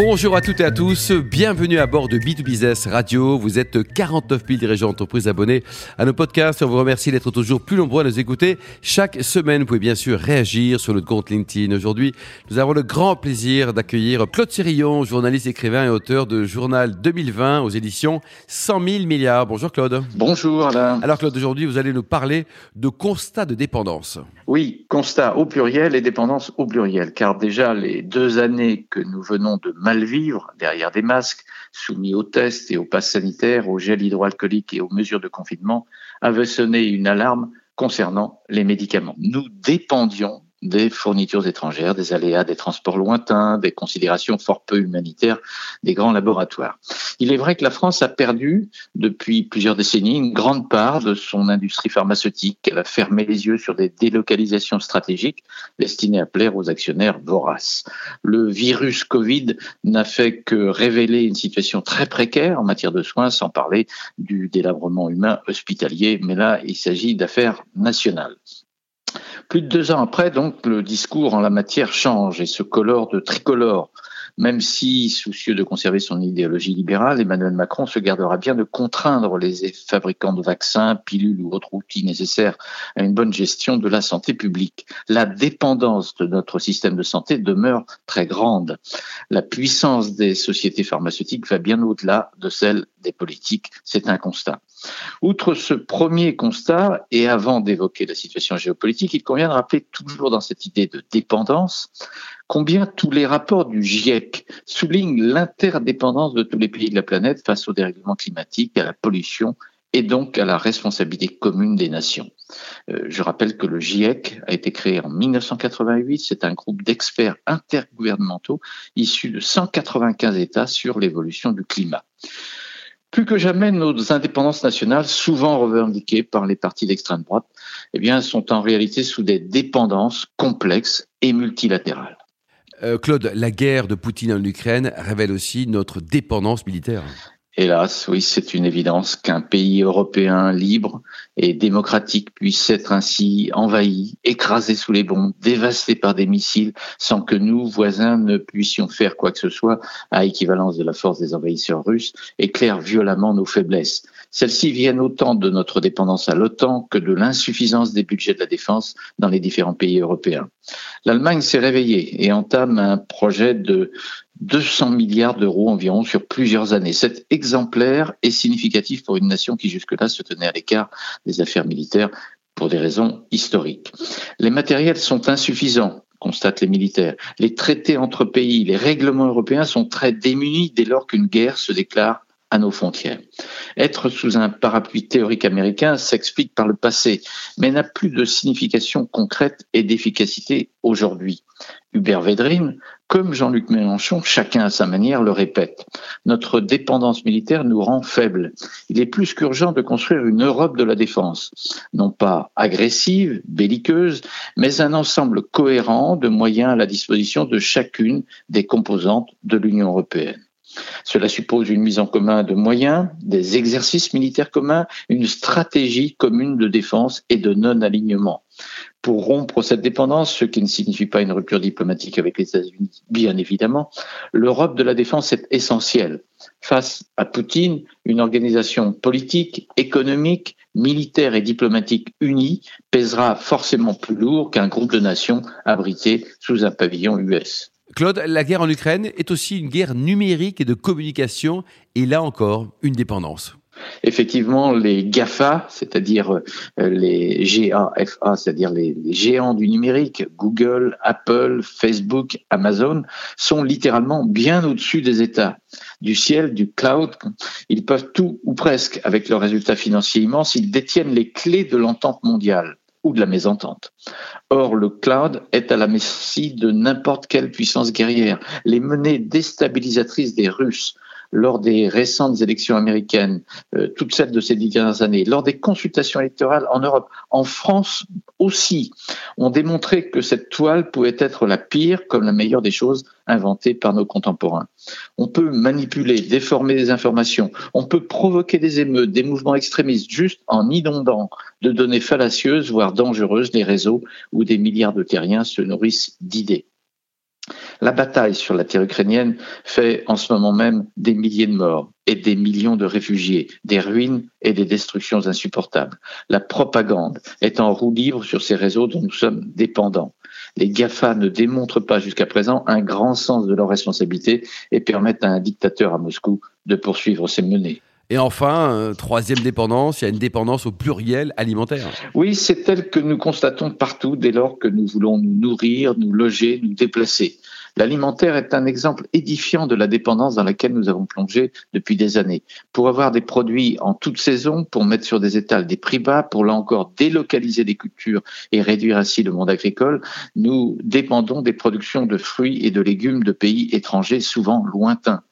Bonjour à toutes et à tous, bienvenue à bord de B2Business Radio. Vous êtes 49 000 dirigeants d'entreprise abonnés à nos podcasts. On vous remercie d'être toujours plus nombreux à nous écouter. Chaque semaine, vous pouvez bien sûr réagir sur notre compte LinkedIn. Aujourd'hui, nous avons le grand plaisir d'accueillir Claude Sirillon, journaliste, écrivain et auteur de Journal 2020 aux éditions 100 000 milliards. Bonjour Claude. Bonjour Alain. Alors Claude, aujourd'hui, vous allez nous parler de constat de dépendance. Oui, constat au pluriel et dépendance au pluriel, car déjà les deux années que nous venons de mal vivre derrière des masques, soumis aux tests et aux passes sanitaires, au gel hydroalcoolique et aux mesures de confinement, avaient sonné une alarme concernant les médicaments. Nous dépendions des fournitures étrangères, des aléas des transports lointains, des considérations fort peu humanitaires des grands laboratoires. Il est vrai que la France a perdu depuis plusieurs décennies une grande part de son industrie pharmaceutique. Elle a fermé les yeux sur des délocalisations stratégiques destinées à plaire aux actionnaires voraces. Le virus Covid n'a fait que révéler une situation très précaire en matière de soins, sans parler du délabrement humain hospitalier, mais là, il s'agit d'affaires nationales. Plus de deux ans après, donc, le discours en la matière change et se colore de tricolore. Même si, soucieux de conserver son idéologie libérale, Emmanuel Macron se gardera bien de contraindre les fabricants de vaccins, pilules ou autres outils nécessaires à une bonne gestion de la santé publique. La dépendance de notre système de santé demeure très grande. La puissance des sociétés pharmaceutiques va bien au-delà de celle des politiques. C'est un constat. Outre ce premier constat, et avant d'évoquer la situation géopolitique, il convient de rappeler toujours dans cette idée de dépendance combien tous les rapports du GIEC soulignent l'interdépendance de tous les pays de la planète face au dérèglement climatique, à la pollution et donc à la responsabilité commune des nations. Euh, je rappelle que le GIEC a été créé en 1988. C'est un groupe d'experts intergouvernementaux issus de 195 États sur l'évolution du climat. Plus que jamais, nos indépendances nationales, souvent revendiquées par les partis d'extrême droite, eh bien, sont en réalité sous des dépendances complexes et multilatérales. Euh, Claude, la guerre de Poutine en Ukraine révèle aussi notre dépendance militaire. Hélas, oui, c'est une évidence qu'un pays européen libre et démocratique puisse être ainsi envahi, écrasé sous les bombes, dévasté par des missiles, sans que nous, voisins, ne puissions faire quoi que ce soit à équivalence de la force des envahisseurs russes, éclaire violemment nos faiblesses. Celles-ci viennent autant de notre dépendance à l'OTAN que de l'insuffisance des budgets de la défense dans les différents pays européens. L'Allemagne s'est réveillée et entame un projet de 200 milliards d'euros environ sur plusieurs années. C'est exemplaire et significatif pour une nation qui jusque-là se tenait à l'écart des affaires militaires pour des raisons historiques. Les matériels sont insuffisants constatent les militaires. Les traités entre pays, les règlements européens sont très démunis dès lors qu'une guerre se déclare à nos frontières. Être sous un parapluie théorique américain s'explique par le passé, mais n'a plus de signification concrète et d'efficacité aujourd'hui. Hubert Védrine, comme Jean-Luc Mélenchon, chacun à sa manière le répète. Notre dépendance militaire nous rend faibles. Il est plus qu'urgent de construire une Europe de la défense, non pas agressive, belliqueuse, mais un ensemble cohérent de moyens à la disposition de chacune des composantes de l'Union européenne. Cela suppose une mise en commun de moyens, des exercices militaires communs, une stratégie commune de défense et de non-alignement. Pour rompre cette dépendance, ce qui ne signifie pas une rupture diplomatique avec les États-Unis, bien évidemment, l'Europe de la défense est essentielle. Face à Poutine, une organisation politique, économique, militaire et diplomatique unie pèsera forcément plus lourd qu'un groupe de nations abrité sous un pavillon US. Claude, la guerre en Ukraine est aussi une guerre numérique et de communication, et là encore, une dépendance. Effectivement, les GAFA, c'est-à-dire euh, les GAFA, c'est-à-dire les, géants du numérique, Google, Apple, Facebook, Amazon, sont littéralement bien au-dessus des États. Du ciel, du cloud, ils peuvent tout ou presque avec leurs résultats financiers immenses, ils détiennent les clés de l'entente mondiale ou de la mésentente. Or, le cloud est à la merci de n'importe quelle puissance guerrière. Les menées déstabilisatrices des Russes lors des récentes élections américaines, euh, toutes celles de ces dix dernières années, lors des consultations électorales en Europe, en France aussi ont démontré que cette toile pouvait être la pire comme la meilleure des choses inventées par nos contemporains. On peut manipuler, déformer des informations, on peut provoquer des émeutes, des mouvements extrémistes juste en inondant de données fallacieuses, voire dangereuses, des réseaux où des milliards de terriens se nourrissent d'idées. La bataille sur la terre ukrainienne fait en ce moment même des milliers de morts et des millions de réfugiés, des ruines et des destructions insupportables. La propagande est en roue libre sur ces réseaux dont nous sommes dépendants. Les GAFA ne démontrent pas jusqu'à présent un grand sens de leurs responsabilités et permettent à un dictateur à Moscou de poursuivre ses menées. Et enfin, euh, troisième dépendance, il y a une dépendance au pluriel alimentaire. Oui, c'est elle que nous constatons partout dès lors que nous voulons nous nourrir, nous loger, nous déplacer. L'alimentaire est un exemple édifiant de la dépendance dans laquelle nous avons plongé depuis des années. Pour avoir des produits en toute saison, pour mettre sur des étals des prix bas, pour là encore délocaliser des cultures et réduire ainsi le monde agricole, nous dépendons des productions de fruits et de légumes de pays étrangers souvent lointains.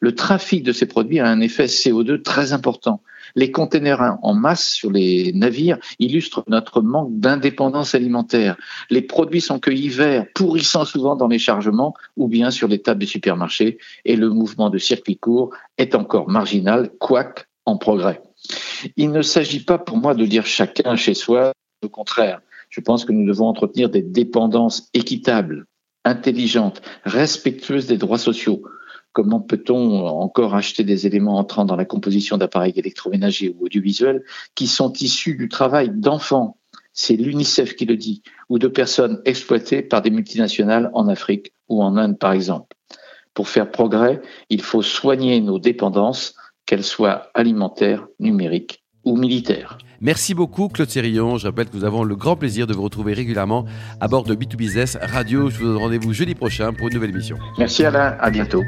Le trafic de ces produits a un effet CO2 très important. Les containers en masse sur les navires illustrent notre manque d'indépendance alimentaire. Les produits sont cueillis verts, pourrissant souvent dans les chargements ou bien sur les tables des supermarchés et le mouvement de circuit court est encore marginal, quoique en progrès. Il ne s'agit pas pour moi de dire chacun chez soi, au contraire. Je pense que nous devons entretenir des dépendances équitables, intelligentes, respectueuses des droits sociaux. Comment peut-on encore acheter des éléments entrant dans la composition d'appareils électroménagers ou audiovisuels qui sont issus du travail d'enfants? C'est l'UNICEF qui le dit, ou de personnes exploitées par des multinationales en Afrique ou en Inde, par exemple. Pour faire progrès, il faut soigner nos dépendances, qu'elles soient alimentaires, numériques ou militaires. Merci beaucoup Claude Sérillon. Je rappelle que nous avons le grand plaisir de vous retrouver régulièrement à bord de B2Business Radio. Je vous donne rendez-vous jeudi prochain pour une nouvelle émission. Merci Alain, à bientôt.